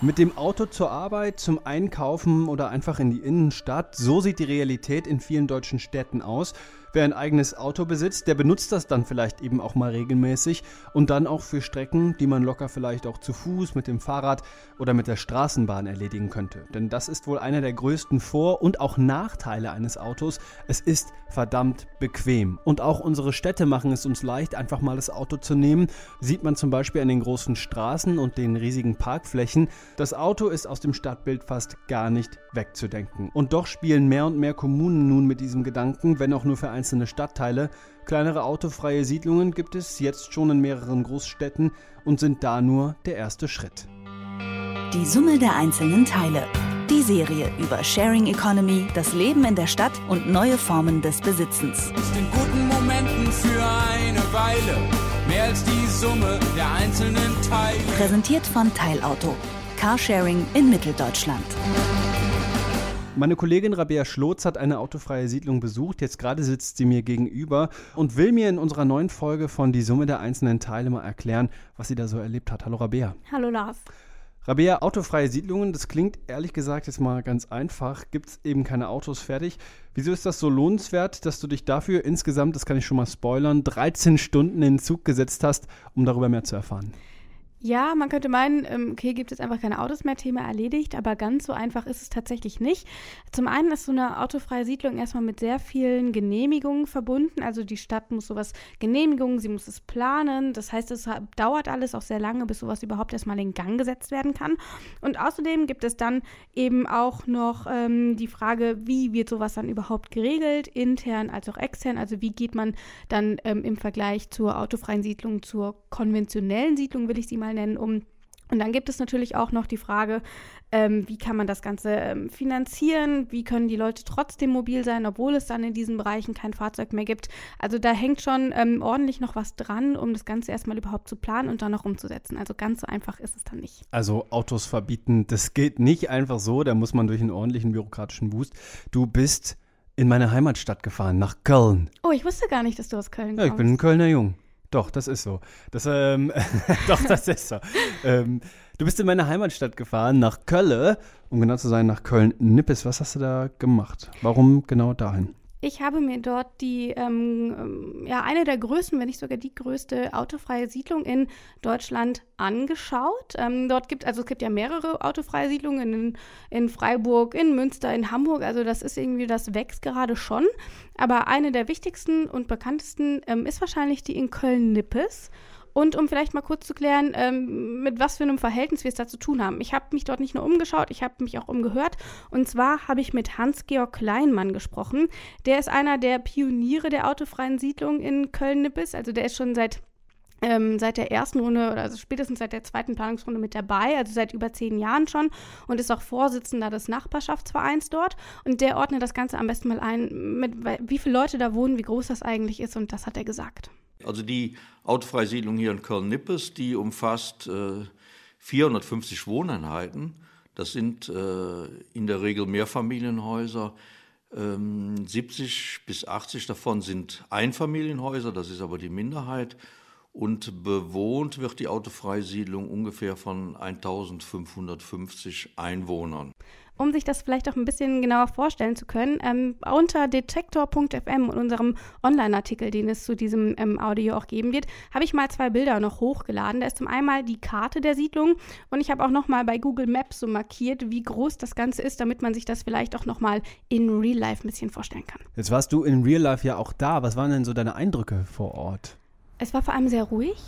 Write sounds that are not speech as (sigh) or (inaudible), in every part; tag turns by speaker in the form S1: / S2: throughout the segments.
S1: Mit dem Auto zur Arbeit, zum Einkaufen oder einfach in die Innenstadt, so sieht die Realität in vielen deutschen Städten aus. Wer ein eigenes Auto besitzt, der benutzt das dann vielleicht eben auch mal regelmäßig und dann auch für Strecken, die man locker vielleicht auch zu Fuß, mit dem Fahrrad oder mit der Straßenbahn erledigen könnte. Denn das ist wohl einer der größten Vor- und auch Nachteile eines Autos. Es ist verdammt bequem. Und auch unsere Städte machen es uns leicht, einfach mal das Auto zu nehmen. Sieht man zum Beispiel an den großen Straßen und den riesigen Parkflächen. Das Auto ist aus dem Stadtbild fast gar nicht wegzudenken. Und doch spielen mehr und mehr Kommunen nun mit diesem Gedanken, wenn auch nur für einzelne Stadtteile. Kleinere autofreie Siedlungen gibt es jetzt schon in mehreren Großstädten und sind da nur der erste Schritt.
S2: Die Summe der einzelnen Teile. Die Serie über Sharing Economy, das Leben in der Stadt und neue Formen des Besitzens.
S3: Ist in guten Momenten für eine Weile mehr als die Summe der einzelnen Teile.
S2: Präsentiert von Teilauto. Carsharing in Mitteldeutschland.
S1: Meine Kollegin Rabea Schlotz hat eine autofreie Siedlung besucht. Jetzt gerade sitzt sie mir gegenüber und will mir in unserer neuen Folge von Die Summe der einzelnen Teile mal erklären, was sie da so erlebt hat. Hallo Rabea.
S4: Hallo Lars.
S1: Rabea, autofreie Siedlungen, das klingt ehrlich gesagt jetzt mal ganz einfach. Gibt es eben keine Autos fertig. Wieso ist das so lohnenswert, dass du dich dafür insgesamt, das kann ich schon mal spoilern, 13 Stunden in den Zug gesetzt hast, um darüber mehr zu erfahren?
S4: Ja, man könnte meinen, ähm, okay, gibt es einfach keine Autos mehr, Thema erledigt, aber ganz so einfach ist es tatsächlich nicht. Zum einen ist so eine autofreie Siedlung erstmal mit sehr vielen Genehmigungen verbunden. Also die Stadt muss sowas genehmigen, sie muss es planen. Das heißt, es dauert alles auch sehr lange, bis sowas überhaupt erstmal in Gang gesetzt werden kann. Und außerdem gibt es dann eben auch noch ähm, die Frage, wie wird sowas dann überhaupt geregelt, intern als auch extern. Also wie geht man dann ähm, im Vergleich zur autofreien Siedlung, zur konventionellen Siedlung, will ich sie mal mal nennen, um und dann gibt es natürlich auch noch die Frage, ähm, wie kann man das Ganze ähm, finanzieren? Wie können die Leute trotzdem mobil sein, obwohl es dann in diesen Bereichen kein Fahrzeug mehr gibt? Also da hängt schon ähm, ordentlich noch was dran, um das Ganze erstmal überhaupt zu planen und dann noch umzusetzen. Also ganz so einfach ist es dann nicht.
S1: Also Autos verbieten, das geht nicht einfach so. Da muss man durch einen ordentlichen bürokratischen Boost. Du bist in meine Heimatstadt gefahren, nach Köln.
S4: Oh, ich wusste gar nicht, dass du aus Köln kommst.
S1: Ja, ich bin ein Kölner Jung. Doch, das ist so. Das, ähm, (laughs) doch, das ist so. ähm, du bist in meine Heimatstadt gefahren, nach Köln, um genau zu sein, nach Köln-Nippes. Was hast du da gemacht? Warum genau dahin?
S4: Ich habe mir dort die, ähm, ähm, ja, eine der größten, wenn nicht sogar die größte autofreie Siedlung in Deutschland angeschaut. Ähm, dort gibt, also es gibt ja mehrere autofreie Siedlungen in, in Freiburg, in Münster, in Hamburg. Also das ist irgendwie, das wächst gerade schon. Aber eine der wichtigsten und bekanntesten ähm, ist wahrscheinlich die in Köln-Nippes. Und um vielleicht mal kurz zu klären, ähm, mit was für einem Verhältnis wir es da zu tun haben. Ich habe mich dort nicht nur umgeschaut, ich habe mich auch umgehört. Und zwar habe ich mit Hans-Georg Kleinmann gesprochen. Der ist einer der Pioniere der autofreien Siedlung in Köln-Nippes. Also der ist schon seit ähm, seit der ersten Runde oder also spätestens seit der zweiten Planungsrunde mit dabei, also seit über zehn Jahren schon und ist auch Vorsitzender des Nachbarschaftsvereins dort. Und der ordnet das Ganze am besten mal ein, mit wie viele Leute da wohnen, wie groß das eigentlich ist und das hat er gesagt.
S5: Also die Autofreisiedlung hier in Köln-Nippes, die umfasst äh, 450 Wohneinheiten. Das sind äh, in der Regel Mehrfamilienhäuser. Ähm, 70 bis 80 davon sind Einfamilienhäuser, das ist aber die Minderheit. Und bewohnt wird die Autofreisiedlung ungefähr von 1550 Einwohnern.
S4: Um sich das vielleicht auch ein bisschen genauer vorstellen zu können, ähm, unter detektor.fm und unserem Online-Artikel, den es zu diesem ähm, Audio auch geben wird, habe ich mal zwei Bilder noch hochgeladen. Da ist zum einen die Karte der Siedlung und ich habe auch noch mal bei Google Maps so markiert, wie groß das Ganze ist, damit man sich das vielleicht auch noch mal in Real Life ein bisschen vorstellen kann.
S1: Jetzt warst du in Real Life ja auch da. Was waren denn so deine Eindrücke vor Ort?
S4: Es war vor allem sehr ruhig.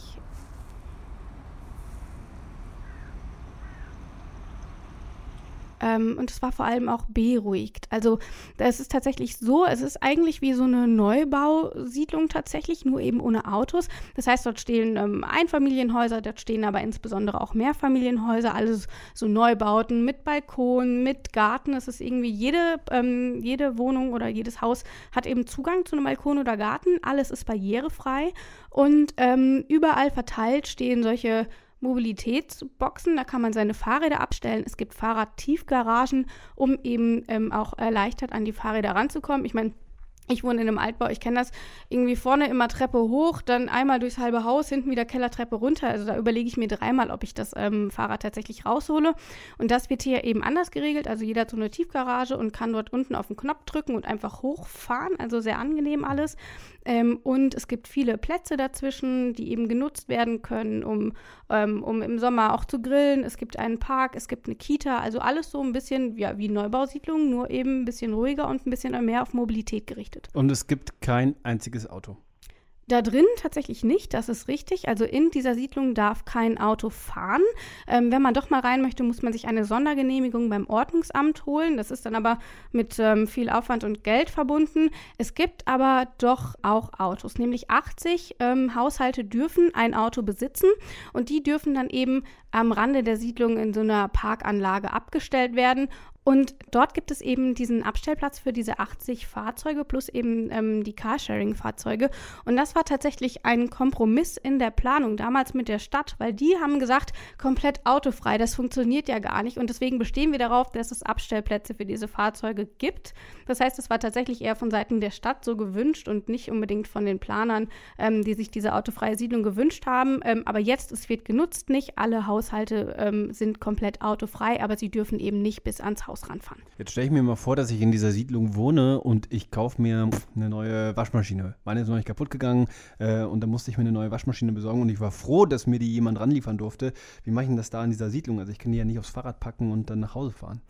S4: Ähm, und es war vor allem auch beruhigt. Also es ist tatsächlich so, es ist eigentlich wie so eine Neubausiedlung tatsächlich, nur eben ohne Autos. Das heißt, dort stehen ähm, Einfamilienhäuser, dort stehen aber insbesondere auch Mehrfamilienhäuser, alles so Neubauten mit Balkon, mit Garten. Es ist irgendwie jede, ähm, jede Wohnung oder jedes Haus hat eben Zugang zu einem Balkon oder Garten. Alles ist barrierefrei und ähm, überall verteilt stehen solche Mobilitätsboxen, da kann man seine Fahrräder abstellen. Es gibt Fahrradtiefgaragen, um eben ähm, auch erleichtert an die Fahrräder ranzukommen. Ich meine, ich wohne in einem Altbau, ich kenne das irgendwie vorne immer Treppe hoch, dann einmal durchs halbe Haus, hinten wieder Kellertreppe runter. Also da überlege ich mir dreimal, ob ich das ähm, Fahrrad tatsächlich raushole. Und das wird hier eben anders geregelt. Also jeder hat so eine Tiefgarage und kann dort unten auf den Knopf drücken und einfach hochfahren. Also sehr angenehm alles. Ähm, und es gibt viele Plätze dazwischen, die eben genutzt werden können, um, ähm, um im Sommer auch zu grillen. Es gibt einen Park, es gibt eine Kita, also alles so ein bisschen ja, wie Neubausiedlungen, nur eben ein bisschen ruhiger und ein bisschen mehr auf Mobilität gerichtet.
S1: Und es gibt kein einziges Auto.
S4: Da drin tatsächlich nicht, das ist richtig. Also in dieser Siedlung darf kein Auto fahren. Ähm, wenn man doch mal rein möchte, muss man sich eine Sondergenehmigung beim Ordnungsamt holen. Das ist dann aber mit ähm, viel Aufwand und Geld verbunden. Es gibt aber doch auch Autos, nämlich 80 ähm, Haushalte dürfen ein Auto besitzen und die dürfen dann eben am Rande der Siedlung in so einer Parkanlage abgestellt werden und dort gibt es eben diesen Abstellplatz für diese 80 Fahrzeuge plus eben ähm, die Carsharing-Fahrzeuge. Und das war tatsächlich ein Kompromiss in der Planung damals mit der Stadt, weil die haben gesagt, komplett autofrei, das funktioniert ja gar nicht. Und deswegen bestehen wir darauf, dass es Abstellplätze für diese Fahrzeuge gibt. Das heißt, es war tatsächlich eher von Seiten der Stadt so gewünscht und nicht unbedingt von den Planern, ähm, die sich diese autofreie Siedlung gewünscht haben. Ähm, aber jetzt, es wird genutzt, nicht alle Haushalte ähm, sind komplett autofrei, aber sie dürfen eben nicht bis ans Haus Haus ranfahren.
S1: Jetzt stelle ich mir mal vor, dass ich in dieser Siedlung wohne und ich kaufe mir eine neue Waschmaschine. Meine ist noch nicht kaputt gegangen äh, und dann musste ich mir eine neue Waschmaschine besorgen und ich war froh, dass mir die jemand ranliefern durfte. Wie mache ich denn das da in dieser Siedlung? Also ich kann die ja nicht aufs Fahrrad packen und dann nach Hause fahren.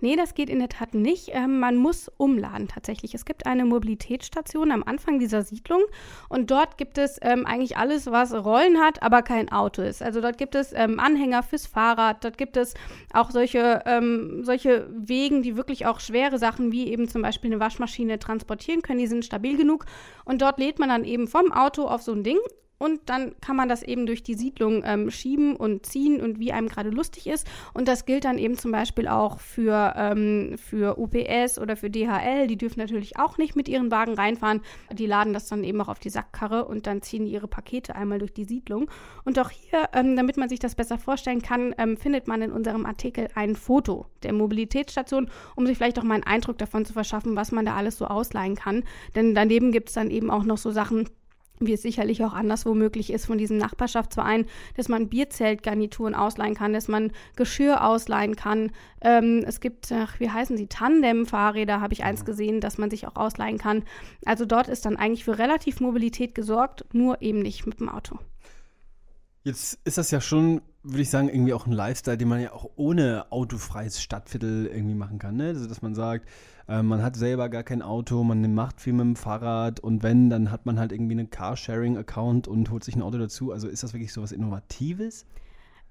S4: Nee, das geht in der Tat nicht. Ähm, man muss umladen tatsächlich. Es gibt eine Mobilitätsstation am Anfang dieser Siedlung und dort gibt es ähm, eigentlich alles, was Rollen hat, aber kein Auto ist. Also dort gibt es ähm, Anhänger fürs Fahrrad, dort gibt es auch solche, ähm, solche Wegen, die wirklich auch schwere Sachen wie eben zum Beispiel eine Waschmaschine transportieren können. Die sind stabil genug und dort lädt man dann eben vom Auto auf so ein Ding und dann kann man das eben durch die Siedlung ähm, schieben und ziehen und wie einem gerade lustig ist. Und das gilt dann eben zum Beispiel auch für, ähm, für UPS oder für DHL. Die dürfen natürlich auch nicht mit ihren Wagen reinfahren. Die laden das dann eben auch auf die Sackkarre und dann ziehen ihre Pakete einmal durch die Siedlung. Und auch hier, ähm, damit man sich das besser vorstellen kann, ähm, findet man in unserem Artikel ein Foto der Mobilitätsstation, um sich vielleicht auch mal einen Eindruck davon zu verschaffen, was man da alles so ausleihen kann. Denn daneben gibt es dann eben auch noch so Sachen, wie es sicherlich auch anderswo möglich ist von diesem Nachbarschaftsverein, dass man Bierzeltgarnituren ausleihen kann, dass man Geschirr ausleihen kann. Ähm, es gibt, ach, wie heißen sie, Tandem-Fahrräder, habe ich eins mhm. gesehen, dass man sich auch ausleihen kann. Also dort ist dann eigentlich für relativ Mobilität gesorgt, nur eben nicht mit dem Auto.
S1: Jetzt ist das ja schon, würde ich sagen, irgendwie auch ein Lifestyle, den man ja auch ohne autofreies Stadtviertel irgendwie machen kann. Ne? Also, dass man sagt, äh, man hat selber gar kein Auto, man macht viel mit dem Fahrrad und wenn, dann hat man halt irgendwie einen Carsharing-Account und holt sich ein Auto dazu. Also ist das wirklich so was Innovatives?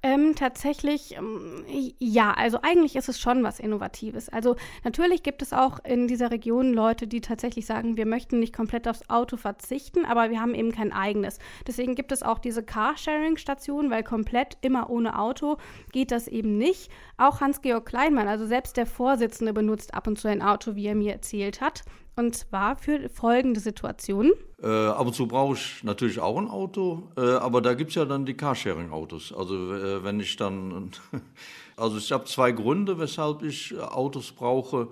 S4: Ähm, tatsächlich, ähm, ja, also eigentlich ist es schon was Innovatives. Also natürlich gibt es auch in dieser Region Leute, die tatsächlich sagen, wir möchten nicht komplett aufs Auto verzichten, aber wir haben eben kein eigenes. Deswegen gibt es auch diese Carsharing-Stationen, weil komplett immer ohne Auto geht das eben nicht. Auch Hans-Georg Kleinmann, also selbst der Vorsitzende, benutzt ab und zu ein Auto, wie er mir erzählt hat. Und zwar für folgende Situationen.
S5: Äh, ab und zu brauche ich natürlich auch ein Auto, äh, aber da gibt es ja dann die Carsharing-Autos. Also äh, wenn ich dann, (laughs) also ich habe zwei Gründe, weshalb ich Autos brauche.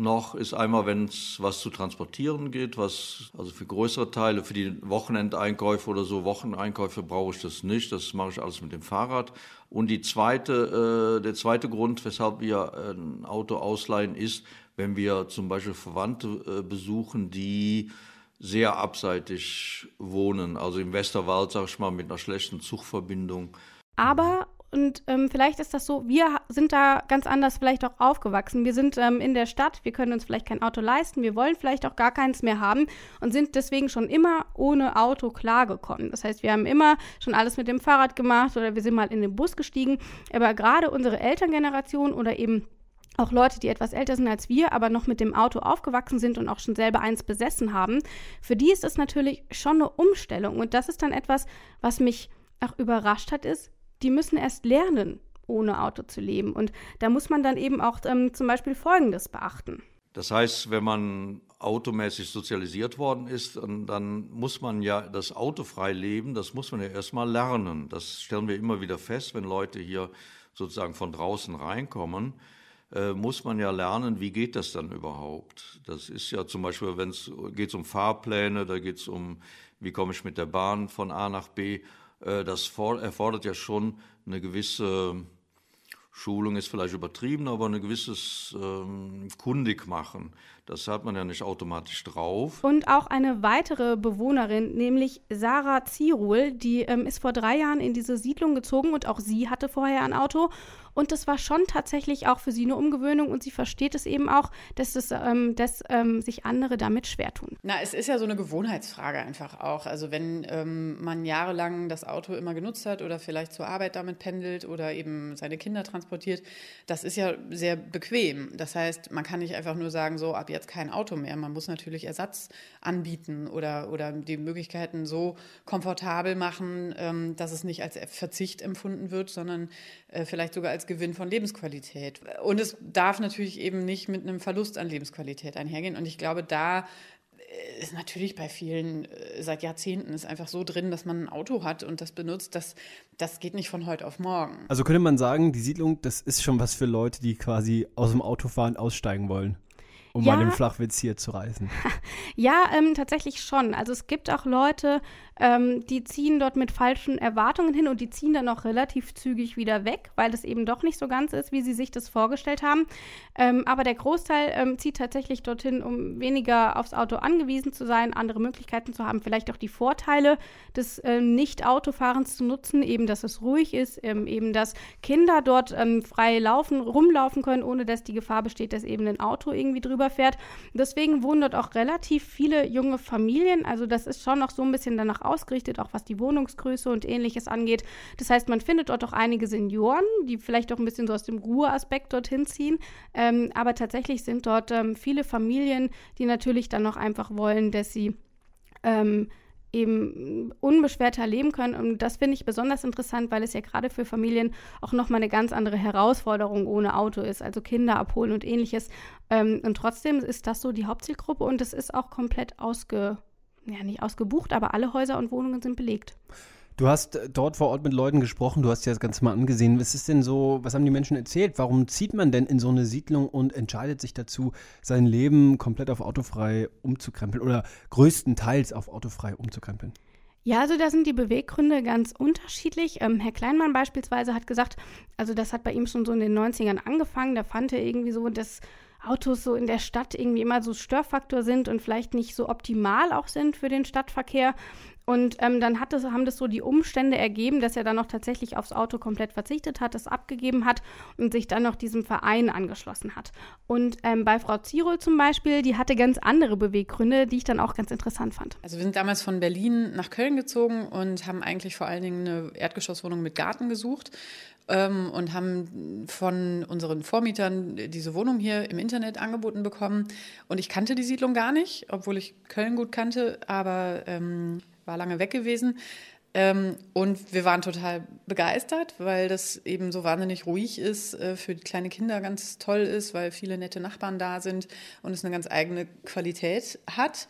S5: Noch ist einmal, wenn es was zu transportieren geht, was also für größere Teile, für die Wochenendeinkäufe oder so Wocheneinkäufe brauche ich das nicht. Das mache ich alles mit dem Fahrrad. Und die zweite, äh, der zweite Grund, weshalb wir ein Auto ausleihen, ist, wenn wir zum Beispiel Verwandte äh, besuchen, die sehr abseitig wohnen, also im Westerwald, sag ich mal, mit einer schlechten Zugverbindung.
S4: Aber und ähm, vielleicht ist das so, wir sind da ganz anders vielleicht auch aufgewachsen. Wir sind ähm, in der Stadt, wir können uns vielleicht kein Auto leisten, wir wollen vielleicht auch gar keins mehr haben und sind deswegen schon immer ohne Auto klargekommen. Das heißt, wir haben immer schon alles mit dem Fahrrad gemacht oder wir sind mal in den Bus gestiegen. Aber gerade unsere Elterngeneration oder eben auch Leute, die etwas älter sind als wir, aber noch mit dem Auto aufgewachsen sind und auch schon selber eins besessen haben, für die ist es natürlich schon eine Umstellung. Und das ist dann etwas, was mich auch überrascht hat, ist, die müssen erst lernen, ohne Auto zu leben. Und da muss man dann eben auch ähm, zum Beispiel Folgendes beachten.
S5: Das heißt, wenn man automäßig sozialisiert worden ist, dann muss man ja das autofrei leben, das muss man ja erstmal lernen. Das stellen wir immer wieder fest, wenn Leute hier sozusagen von draußen reinkommen äh, muss man ja lernen, wie geht das dann überhaupt. Das ist ja zum Beispiel, wenn es geht um Fahrpläne, da geht es um, wie komme ich mit der Bahn von A nach B. Äh, das erfordert ja schon eine gewisse Schulung ist vielleicht übertrieben, aber ein gewisses ähm, Kundigmachen. Das hat man ja nicht automatisch drauf.
S4: Und auch eine weitere Bewohnerin, nämlich Sarah Zierul, die ähm, ist vor drei Jahren in diese Siedlung gezogen und auch sie hatte vorher ein Auto. Und das war schon tatsächlich auch für sie eine Umgewöhnung und sie versteht es eben auch, dass, das, ähm, dass ähm, sich andere damit schwer tun.
S6: Na, es ist ja so eine Gewohnheitsfrage einfach auch. Also wenn ähm, man jahrelang das Auto immer genutzt hat oder vielleicht zur Arbeit damit pendelt oder eben seine Kinder transportiert, das ist ja sehr bequem. Das heißt, man kann nicht einfach nur sagen, so ab jetzt kein Auto mehr. Man muss natürlich Ersatz anbieten oder, oder die Möglichkeiten so komfortabel machen, ähm, dass es nicht als Verzicht empfunden wird, sondern äh, vielleicht sogar als Gewinn von Lebensqualität. Und es darf natürlich eben nicht mit einem Verlust an Lebensqualität einhergehen. Und ich glaube, da äh, ist natürlich bei vielen äh, seit Jahrzehnten ist einfach so drin, dass man ein Auto hat und das benutzt, das, das geht nicht von heute auf morgen.
S1: Also könnte man sagen, die Siedlung, das ist schon was für Leute, die quasi aus dem Autofahren aussteigen wollen um ja, mal den Flachwitz hier zu reißen. (laughs)
S4: ja, ähm, tatsächlich schon. Also es gibt auch Leute, ähm, die ziehen dort mit falschen Erwartungen hin und die ziehen dann auch relativ zügig wieder weg, weil es eben doch nicht so ganz ist, wie sie sich das vorgestellt haben. Ähm, aber der Großteil ähm, zieht tatsächlich dorthin, um weniger aufs Auto angewiesen zu sein, andere Möglichkeiten zu haben, vielleicht auch die Vorteile des äh, Nicht-Autofahrens zu nutzen, eben dass es ruhig ist, ähm, eben dass Kinder dort ähm, frei laufen, rumlaufen können, ohne dass die Gefahr besteht, dass eben ein Auto irgendwie drüber fährt. Deswegen wohnen dort auch relativ viele junge Familien. Also das ist schon noch so ein bisschen danach ausgerichtet, auch was die Wohnungsgröße und ähnliches angeht. Das heißt, man findet dort auch einige Senioren, die vielleicht auch ein bisschen so aus dem Ruheaspekt dorthin ziehen. Ähm, aber tatsächlich sind dort ähm, viele Familien, die natürlich dann noch einfach wollen, dass sie ähm, eben unbeschwerter leben können. Und das finde ich besonders interessant, weil es ja gerade für Familien auch nochmal eine ganz andere Herausforderung ohne Auto ist, also Kinder abholen und ähnliches. Ähm, und trotzdem ist das so die Hauptzielgruppe und es ist auch komplett ausge ja nicht ausgebucht, aber alle Häuser und Wohnungen sind belegt.
S1: Du hast äh, dort vor Ort mit Leuten gesprochen, du hast dir das Ganze mal angesehen. Was ist denn so, was haben die Menschen erzählt? Warum zieht man denn in so eine Siedlung und entscheidet sich dazu, sein Leben komplett auf autofrei umzukrempeln oder größtenteils auf autofrei umzukrempeln?
S4: Ja, also da sind die Beweggründe ganz unterschiedlich. Ähm, Herr Kleinmann beispielsweise hat gesagt, also das hat bei ihm schon so in den 90ern angefangen. Da fand er irgendwie so, dass Autos so in der Stadt irgendwie immer so Störfaktor sind und vielleicht nicht so optimal auch sind für den Stadtverkehr. Und ähm, dann das, haben das so die Umstände ergeben, dass er dann noch tatsächlich aufs Auto komplett verzichtet hat, es abgegeben hat und sich dann noch diesem Verein angeschlossen hat. Und ähm, bei Frau Zierol zum Beispiel, die hatte ganz andere Beweggründe, die ich dann auch ganz interessant fand.
S6: Also wir sind damals von Berlin nach Köln gezogen und haben eigentlich vor allen Dingen eine Erdgeschosswohnung mit Garten gesucht ähm, und haben von unseren Vormietern diese Wohnung hier im Internet angeboten bekommen. Und ich kannte die Siedlung gar nicht, obwohl ich Köln gut kannte, aber ähm, war lange weg gewesen. Ähm, und wir waren total begeistert, weil das eben so wahnsinnig ruhig ist, äh, für kleine Kinder ganz toll ist, weil viele nette Nachbarn da sind und es eine ganz eigene Qualität hat.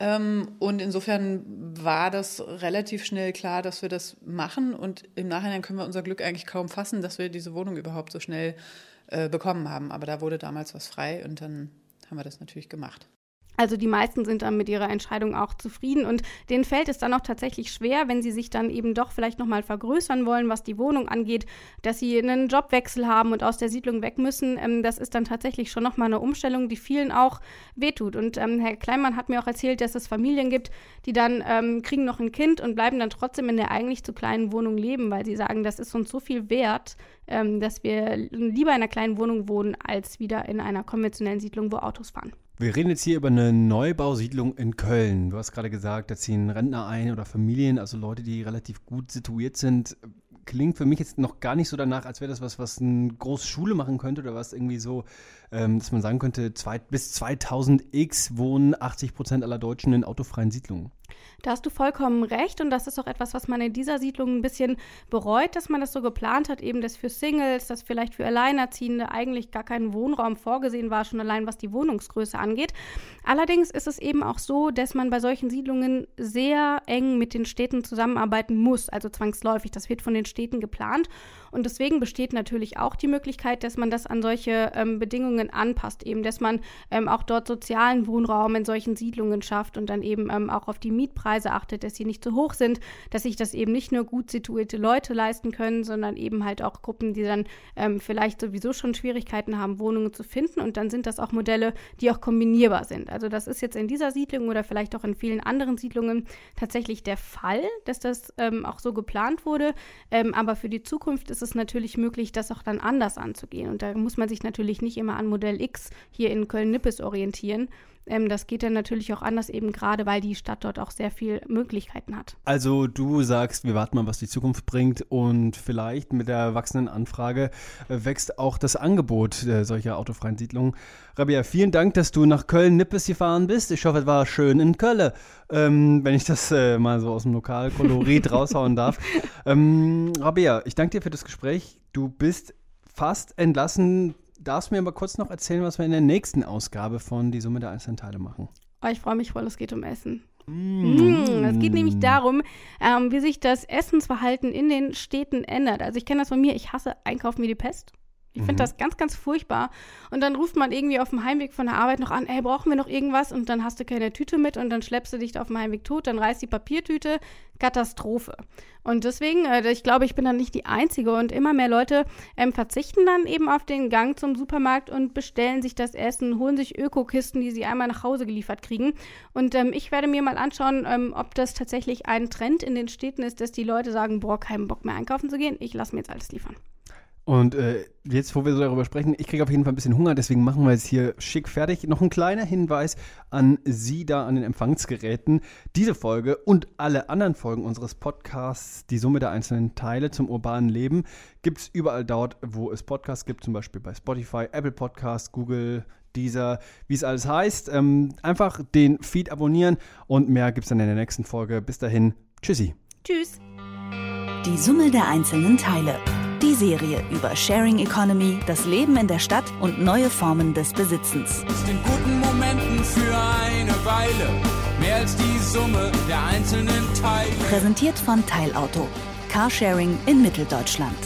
S6: Ähm, und insofern war das relativ schnell klar, dass wir das machen. Und im Nachhinein können wir unser Glück eigentlich kaum fassen, dass wir diese Wohnung überhaupt so schnell äh, bekommen haben. Aber da wurde damals was frei und dann haben wir das natürlich gemacht.
S4: Also die meisten sind dann mit ihrer Entscheidung auch zufrieden und denen fällt es dann auch tatsächlich schwer, wenn sie sich dann eben doch vielleicht nochmal vergrößern wollen, was die Wohnung angeht, dass sie einen Jobwechsel haben und aus der Siedlung weg müssen. Ähm, das ist dann tatsächlich schon nochmal eine Umstellung, die vielen auch wehtut. Und ähm, Herr Kleinmann hat mir auch erzählt, dass es Familien gibt, die dann ähm, kriegen noch ein Kind und bleiben dann trotzdem in der eigentlich zu kleinen Wohnung leben, weil sie sagen, das ist uns so viel wert, ähm, dass wir lieber in einer kleinen Wohnung wohnen, als wieder in einer konventionellen Siedlung, wo Autos fahren.
S1: Wir reden jetzt hier über eine Neubausiedlung in Köln. Du hast gerade gesagt, da ziehen Rentner ein oder Familien, also Leute, die relativ gut situiert sind. Klingt für mich jetzt noch gar nicht so danach, als wäre das was, was eine große Schule machen könnte oder was irgendwie so, ähm, dass man sagen könnte, zwei, bis 2000 X wohnen 80 Prozent aller Deutschen in autofreien Siedlungen.
S4: Da hast du vollkommen recht und das ist auch etwas, was man in dieser Siedlung ein bisschen bereut, dass man das so geplant hat, eben dass für Singles, dass vielleicht für Alleinerziehende eigentlich gar kein Wohnraum vorgesehen war, schon allein was die Wohnungsgröße angeht. Allerdings ist es eben auch so, dass man bei solchen Siedlungen sehr eng mit den Städten zusammenarbeiten muss, also zwangsläufig. Das wird von den Städten geplant und deswegen besteht natürlich auch die Möglichkeit, dass man das an solche ähm, Bedingungen anpasst, eben dass man ähm, auch dort sozialen Wohnraum in solchen Siedlungen schafft und dann eben ähm, auch auf die Mietpreise Preise achtet, dass sie nicht zu hoch sind, dass sich das eben nicht nur gut situierte Leute leisten können, sondern eben halt auch Gruppen, die dann ähm, vielleicht sowieso schon Schwierigkeiten haben, Wohnungen zu finden. Und dann sind das auch Modelle, die auch kombinierbar sind. Also das ist jetzt in dieser Siedlung oder vielleicht auch in vielen anderen Siedlungen tatsächlich der Fall, dass das ähm, auch so geplant wurde. Ähm, aber für die Zukunft ist es natürlich möglich, das auch dann anders anzugehen. Und da muss man sich natürlich nicht immer an Modell X hier in Köln-Nippes orientieren, ähm, das geht dann natürlich auch anders, eben gerade weil die Stadt dort auch sehr viele Möglichkeiten hat.
S1: Also du sagst, wir warten mal, was die Zukunft bringt und vielleicht mit der wachsenden Anfrage äh, wächst auch das Angebot äh, solcher autofreien Siedlungen. Rabia, vielen Dank, dass du nach Köln-Nippes gefahren bist. Ich hoffe, es war schön in Köln, ähm, wenn ich das äh, mal so aus dem Lokalkolorit (laughs) raushauen darf. Ähm, Rabia, ich danke dir für das Gespräch. Du bist fast entlassen darfst du mir aber kurz noch erzählen, was wir in der nächsten Ausgabe von Die Summe der einzelnen Teile machen?
S4: Oh, ich freue mich voll, es geht um Essen. Mm. Es geht nämlich darum, ähm, wie sich das Essensverhalten in den Städten ändert. Also ich kenne das von mir, ich hasse Einkaufen wie die Pest. Ich finde mhm. das ganz, ganz furchtbar. Und dann ruft man irgendwie auf dem Heimweg von der Arbeit noch an, ey, brauchen wir noch irgendwas? Und dann hast du keine Tüte mit und dann schleppst du dich auf dem Heimweg tot, dann reißt die Papiertüte. Katastrophe. Und deswegen, äh, ich glaube, ich bin dann nicht die Einzige und immer mehr Leute ähm, verzichten dann eben auf den Gang zum Supermarkt und bestellen sich das Essen, holen sich Ökokisten, die sie einmal nach Hause geliefert kriegen. Und ähm, ich werde mir mal anschauen, ähm, ob das tatsächlich ein Trend in den Städten ist, dass die Leute sagen, boah, keinen Bock mehr einkaufen zu gehen, ich lasse mir jetzt alles liefern.
S1: Und äh, jetzt, wo wir so darüber sprechen, ich kriege auf jeden Fall ein bisschen Hunger, deswegen machen wir jetzt hier schick fertig. Noch ein kleiner Hinweis an Sie da an den Empfangsgeräten. Diese Folge und alle anderen Folgen unseres Podcasts, die Summe der einzelnen Teile zum urbanen Leben, gibt es überall dort, wo es Podcasts gibt, zum Beispiel bei Spotify, Apple Podcasts, Google, dieser, wie es alles heißt. Ähm, einfach den Feed abonnieren und mehr gibt es dann in der nächsten Folge. Bis dahin, tschüssi.
S4: Tschüss.
S2: Die Summe der einzelnen Teile. Die Serie über Sharing Economy, das Leben in der Stadt und neue Formen des Besitzens.
S3: Ist in guten Momenten für eine Weile mehr als die Summe der einzelnen Teile.
S2: Präsentiert von Teilauto. Carsharing in Mitteldeutschland.